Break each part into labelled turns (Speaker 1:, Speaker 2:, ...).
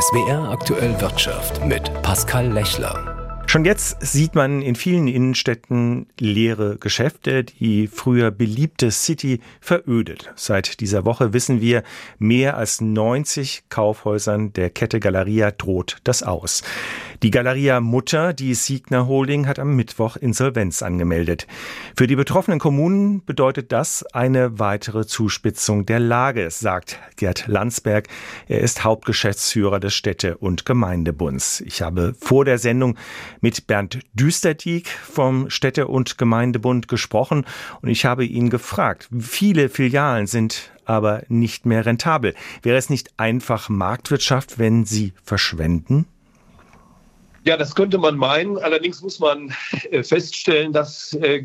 Speaker 1: SWR aktuell Wirtschaft mit Pascal Lechler.
Speaker 2: Schon jetzt sieht man in vielen Innenstädten leere Geschäfte. Die früher beliebte City verödet. Seit dieser Woche wissen wir, mehr als 90 Kaufhäusern der Kette Galeria droht das aus. Die Galeria Mutter, die Siegner Holding, hat am Mittwoch Insolvenz angemeldet. Für die betroffenen Kommunen bedeutet das eine weitere Zuspitzung der Lage, sagt Gerd Landsberg. Er ist Hauptgeschäftsführer des Städte- und Gemeindebunds. Ich habe vor der Sendung mit Bernd Düsterdiek vom Städte- und Gemeindebund gesprochen und ich habe ihn gefragt, viele Filialen sind aber nicht mehr rentabel. Wäre es nicht einfach Marktwirtschaft, wenn sie verschwenden?
Speaker 3: Ja, das könnte man meinen. Allerdings muss man äh, feststellen, dass äh,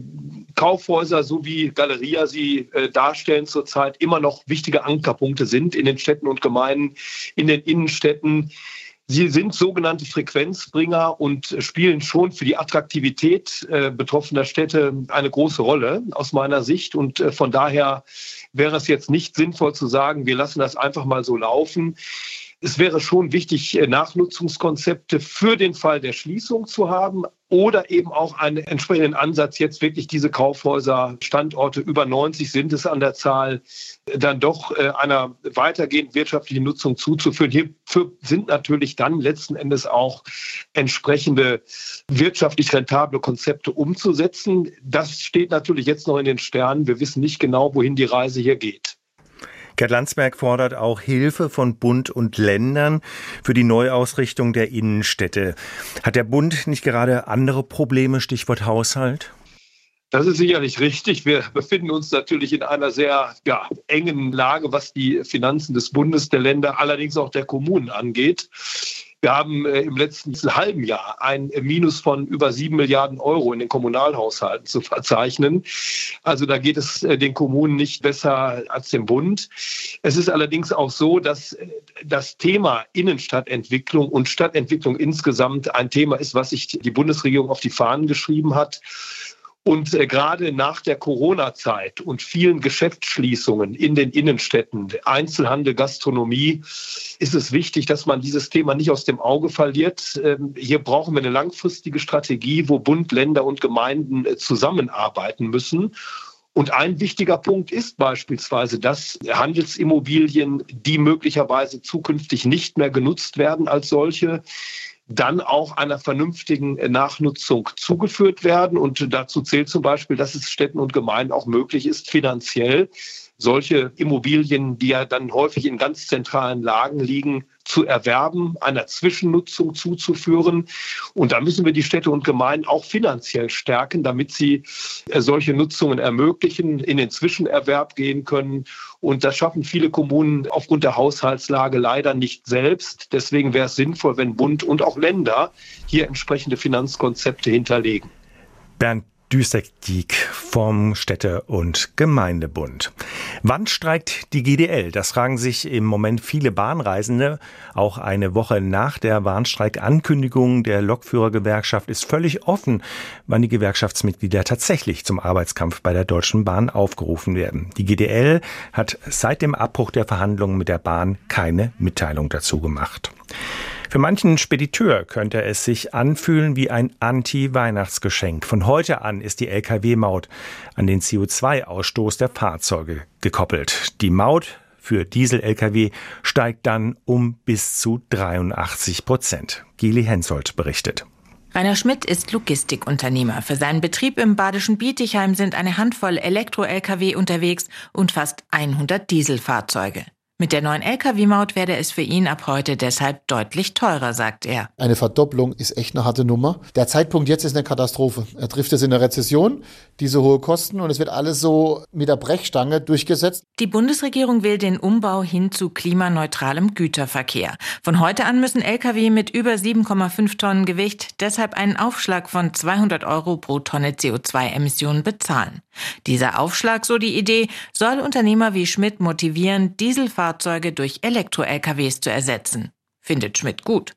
Speaker 3: Kaufhäuser so wie Galeria sie äh, darstellen zurzeit immer noch wichtige Ankerpunkte sind in den Städten und Gemeinden, in den Innenstädten. Sie sind sogenannte Frequenzbringer und spielen schon für die Attraktivität betroffener Städte eine große Rolle aus meiner Sicht. Und von daher wäre es jetzt nicht sinnvoll zu sagen, wir lassen das einfach mal so laufen es wäre schon wichtig, äh, Nachnutzungskonzepte für den Fall der Schließung zu haben oder eben auch einen entsprechenden Ansatz, jetzt wirklich diese Kaufhäuser, Standorte über 90 sind es an der Zahl, dann doch äh, einer weitergehend wirtschaftlichen Nutzung zuzuführen. Hierfür sind natürlich dann letzten Endes auch entsprechende wirtschaftlich rentable Konzepte umzusetzen. Das steht natürlich jetzt noch in den Sternen. Wir wissen nicht genau, wohin die Reise hier geht.
Speaker 2: Gerd Landsberg fordert auch Hilfe von Bund und Ländern für die Neuausrichtung der Innenstädte. Hat der Bund nicht gerade andere Probleme, Stichwort Haushalt?
Speaker 3: Das ist sicherlich richtig. Wir befinden uns natürlich in einer sehr ja, engen Lage, was die Finanzen des Bundes, der Länder, allerdings auch der Kommunen angeht. Wir haben äh, im letzten halben Jahr ein Minus von über sieben Milliarden Euro in den Kommunalhaushalten zu verzeichnen. Also da geht es äh, den Kommunen nicht besser als dem Bund. Es ist allerdings auch so, dass äh, das Thema Innenstadtentwicklung und Stadtentwicklung insgesamt ein Thema ist, was sich die Bundesregierung auf die Fahnen geschrieben hat. Und äh, gerade nach der Corona-Zeit und vielen Geschäftsschließungen in den Innenstädten, Einzelhandel, Gastronomie, ist es wichtig, dass man dieses Thema nicht aus dem Auge verliert. Ähm, hier brauchen wir eine langfristige Strategie, wo Bund, Länder und Gemeinden äh, zusammenarbeiten müssen. Und ein wichtiger Punkt ist beispielsweise, dass Handelsimmobilien, die möglicherweise zukünftig nicht mehr genutzt werden als solche, dann auch einer vernünftigen Nachnutzung zugeführt werden. Und dazu zählt zum Beispiel, dass es Städten und Gemeinden auch möglich ist, finanziell solche Immobilien, die ja dann häufig in ganz zentralen Lagen liegen, zu erwerben, einer Zwischennutzung zuzuführen. Und da müssen wir die Städte und Gemeinden auch finanziell stärken, damit sie äh, solche Nutzungen ermöglichen, in den Zwischenerwerb gehen können. Und das schaffen viele Kommunen aufgrund der Haushaltslage leider nicht selbst. Deswegen wäre es sinnvoll, wenn Bund und auch Länder hier entsprechende Finanzkonzepte hinterlegen.
Speaker 2: Bernd Düsek-Diek vom Städte- und Gemeindebund. Wann streikt die GDL? Das fragen sich im Moment viele Bahnreisende. Auch eine Woche nach der Warnstreikankündigung der Lokführergewerkschaft ist völlig offen, wann die Gewerkschaftsmitglieder tatsächlich zum Arbeitskampf bei der Deutschen Bahn aufgerufen werden. Die GDL hat seit dem Abbruch der Verhandlungen mit der Bahn keine Mitteilung dazu gemacht. Für manchen Spediteur könnte es sich anfühlen wie ein Anti-Weihnachtsgeschenk. Von heute an ist die Lkw-Maut an den CO2-Ausstoß der Fahrzeuge gekoppelt. Die Maut für Diesel-Lkw steigt dann um bis zu 83 Prozent. Gili Hensoldt berichtet.
Speaker 4: Rainer Schmidt ist Logistikunternehmer. Für seinen Betrieb im badischen Bietigheim sind eine Handvoll Elektro-Lkw unterwegs und fast 100 Dieselfahrzeuge. Mit der neuen Lkw-Maut werde es für ihn ab heute deshalb deutlich teurer, sagt er.
Speaker 5: Eine Verdopplung ist echt eine harte Nummer. Der Zeitpunkt jetzt ist eine Katastrophe. Er trifft es in der Rezession, diese hohe Kosten und es wird alles so mit der Brechstange durchgesetzt.
Speaker 4: Die Bundesregierung will den Umbau hin zu klimaneutralem Güterverkehr. Von heute an müssen Lkw mit über 7,5 Tonnen Gewicht deshalb einen Aufschlag von 200 Euro pro Tonne CO2-Emissionen bezahlen. Dieser Aufschlag, so die Idee, soll Unternehmer wie Schmidt motivieren, Dieselfahrzeuge durch Elektro-LKWs zu ersetzen. Findet Schmidt gut.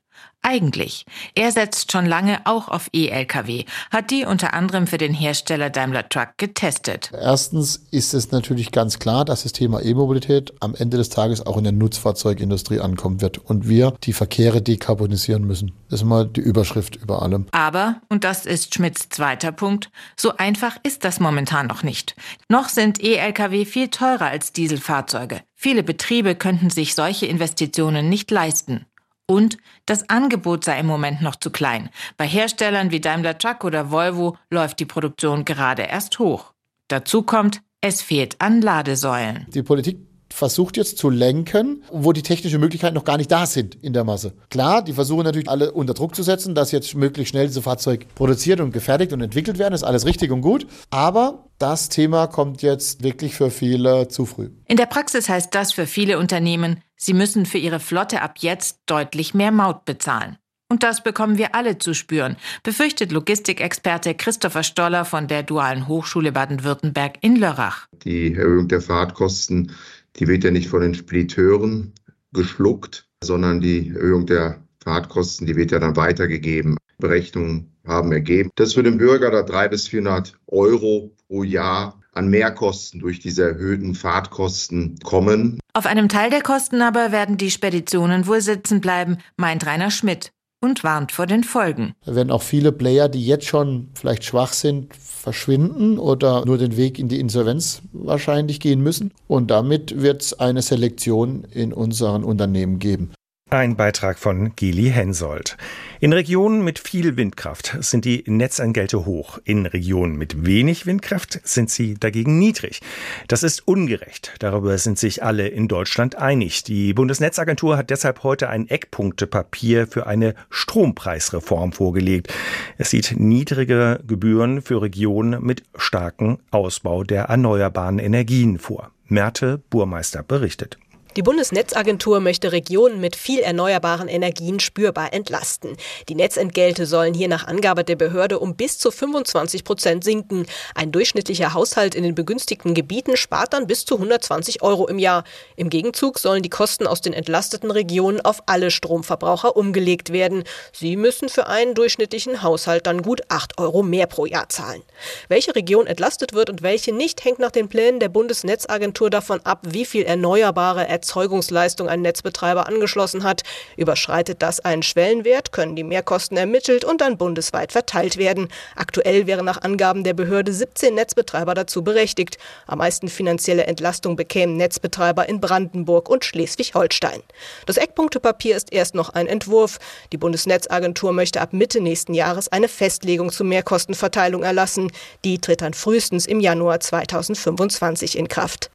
Speaker 4: Eigentlich? Er setzt schon lange auch auf E-Lkw, hat die unter anderem für den Hersteller Daimler Truck getestet.
Speaker 5: Erstens ist es natürlich ganz klar, dass das Thema E-Mobilität am Ende des Tages auch in der Nutzfahrzeugindustrie ankommen wird und wir die Verkehre dekarbonisieren müssen. Das ist mal die Überschrift über allem.
Speaker 4: Aber, und das ist Schmidts zweiter Punkt, so einfach ist das momentan noch nicht. Noch sind E-Lkw viel teurer als Dieselfahrzeuge. Viele Betriebe könnten sich solche Investitionen nicht leisten. Und das Angebot sei im Moment noch zu klein. Bei Herstellern wie Daimler Truck oder Volvo läuft die Produktion gerade erst hoch. Dazu kommt, es fehlt an Ladesäulen.
Speaker 5: Die Politik versucht jetzt zu lenken, wo die technischen Möglichkeiten noch gar nicht da sind in der Masse. Klar, die versuchen natürlich alle unter Druck zu setzen, dass jetzt möglichst schnell diese Fahrzeug produziert und gefertigt und entwickelt werden. Das ist alles richtig und gut. Aber das Thema kommt jetzt wirklich für viele zu früh.
Speaker 4: In der Praxis heißt das für viele Unternehmen, sie müssen für ihre Flotte ab jetzt deutlich mehr Maut bezahlen. Und das bekommen wir alle zu spüren, befürchtet Logistikexperte Christopher Stoller von der Dualen Hochschule Baden-Württemberg in Lörrach.
Speaker 6: Die Erhöhung der Fahrtkosten die wird ja nicht von den Spediteuren geschluckt, sondern die Erhöhung der Fahrtkosten, die wird ja dann weitergegeben. Berechnungen haben ergeben, dass für den Bürger da 300 bis 400 Euro pro Jahr an Mehrkosten durch diese erhöhten Fahrtkosten kommen.
Speaker 4: Auf einem Teil der Kosten aber werden die Speditionen wohl sitzen bleiben, meint Rainer Schmidt und warnt vor den Folgen.
Speaker 5: Da werden auch viele Player, die jetzt schon vielleicht schwach sind, verschwinden oder nur den Weg in die Insolvenz wahrscheinlich gehen müssen. Und damit wird es eine Selektion in unseren Unternehmen geben.
Speaker 2: Ein Beitrag von Gili Hensoldt. In Regionen mit viel Windkraft sind die Netzentgelte hoch. In Regionen mit wenig Windkraft sind sie dagegen niedrig. Das ist ungerecht. Darüber sind sich alle in Deutschland einig. Die Bundesnetzagentur hat deshalb heute ein Eckpunktepapier für eine Strompreisreform vorgelegt. Es sieht niedrige Gebühren für Regionen mit starkem Ausbau der erneuerbaren Energien vor. Merte Burmeister berichtet.
Speaker 7: Die Bundesnetzagentur möchte Regionen mit viel erneuerbaren Energien spürbar entlasten. Die Netzentgelte sollen hier nach Angabe der Behörde um bis zu 25 Prozent sinken. Ein durchschnittlicher Haushalt in den begünstigten Gebieten spart dann bis zu 120 Euro im Jahr. Im Gegenzug sollen die Kosten aus den entlasteten Regionen auf alle Stromverbraucher umgelegt werden. Sie müssen für einen durchschnittlichen Haushalt dann gut 8 Euro mehr pro Jahr zahlen. Welche Region entlastet wird und welche nicht, hängt nach den Plänen der Bundesnetzagentur davon ab, wie viel erneuerbare Erzeugung Erzeugungsleistung ein Netzbetreiber angeschlossen hat. Überschreitet das einen Schwellenwert, können die Mehrkosten ermittelt und dann bundesweit verteilt werden. Aktuell wären nach Angaben der Behörde 17 Netzbetreiber dazu berechtigt. Am meisten finanzielle Entlastung bekämen Netzbetreiber in Brandenburg und Schleswig-Holstein. Das Eckpunktepapier ist erst noch ein Entwurf. Die Bundesnetzagentur möchte ab Mitte nächsten Jahres eine Festlegung zur Mehrkostenverteilung erlassen. Die tritt dann frühestens im Januar 2025 in Kraft.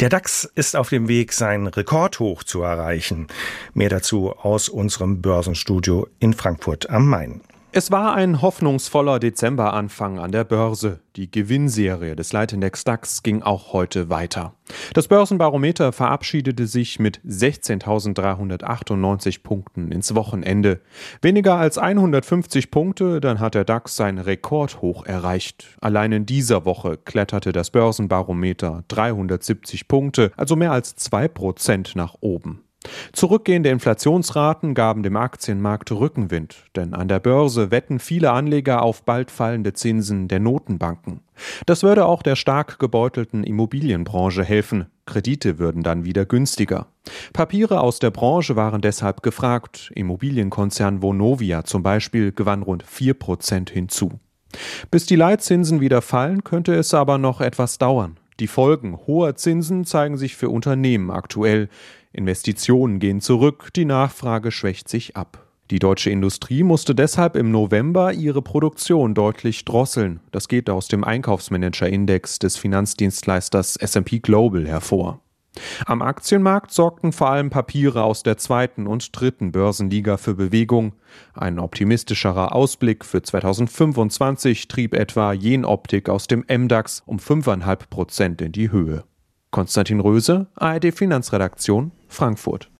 Speaker 2: Der DAX ist auf dem Weg, sein Rekordhoch zu erreichen. Mehr dazu aus unserem Börsenstudio in Frankfurt am Main.
Speaker 8: Es war ein hoffnungsvoller Dezemberanfang an der Börse. Die Gewinnserie des Leitindex DAX ging auch heute weiter. Das Börsenbarometer verabschiedete sich mit 16.398 Punkten ins Wochenende. Weniger als 150 Punkte, dann hat der DAX sein Rekordhoch erreicht. Allein in dieser Woche kletterte das Börsenbarometer 370 Punkte, also mehr als 2 Prozent nach oben. Zurückgehende Inflationsraten gaben dem Aktienmarkt Rückenwind, denn an der Börse wetten viele Anleger auf bald fallende Zinsen der Notenbanken. Das würde auch der stark gebeutelten Immobilienbranche helfen. Kredite würden dann wieder günstiger. Papiere aus der Branche waren deshalb gefragt. Immobilienkonzern Vonovia zum Beispiel gewann rund 4 Prozent hinzu. Bis die Leitzinsen wieder fallen, könnte es aber noch etwas dauern. Die Folgen hoher Zinsen zeigen sich für Unternehmen aktuell. Investitionen gehen zurück, die Nachfrage schwächt sich ab. Die deutsche Industrie musste deshalb im November ihre Produktion deutlich drosseln. Das geht aus dem Einkaufsmanager-Index des Finanzdienstleisters SP Global hervor. Am Aktienmarkt sorgten vor allem Papiere aus der zweiten und dritten Börsenliga für Bewegung. Ein optimistischerer Ausblick für 2025 trieb etwa Jenoptik aus dem MDAX um 5,5 Prozent in die Höhe. Konstantin Röse, ARD Finanzredaktion, Frankfurt.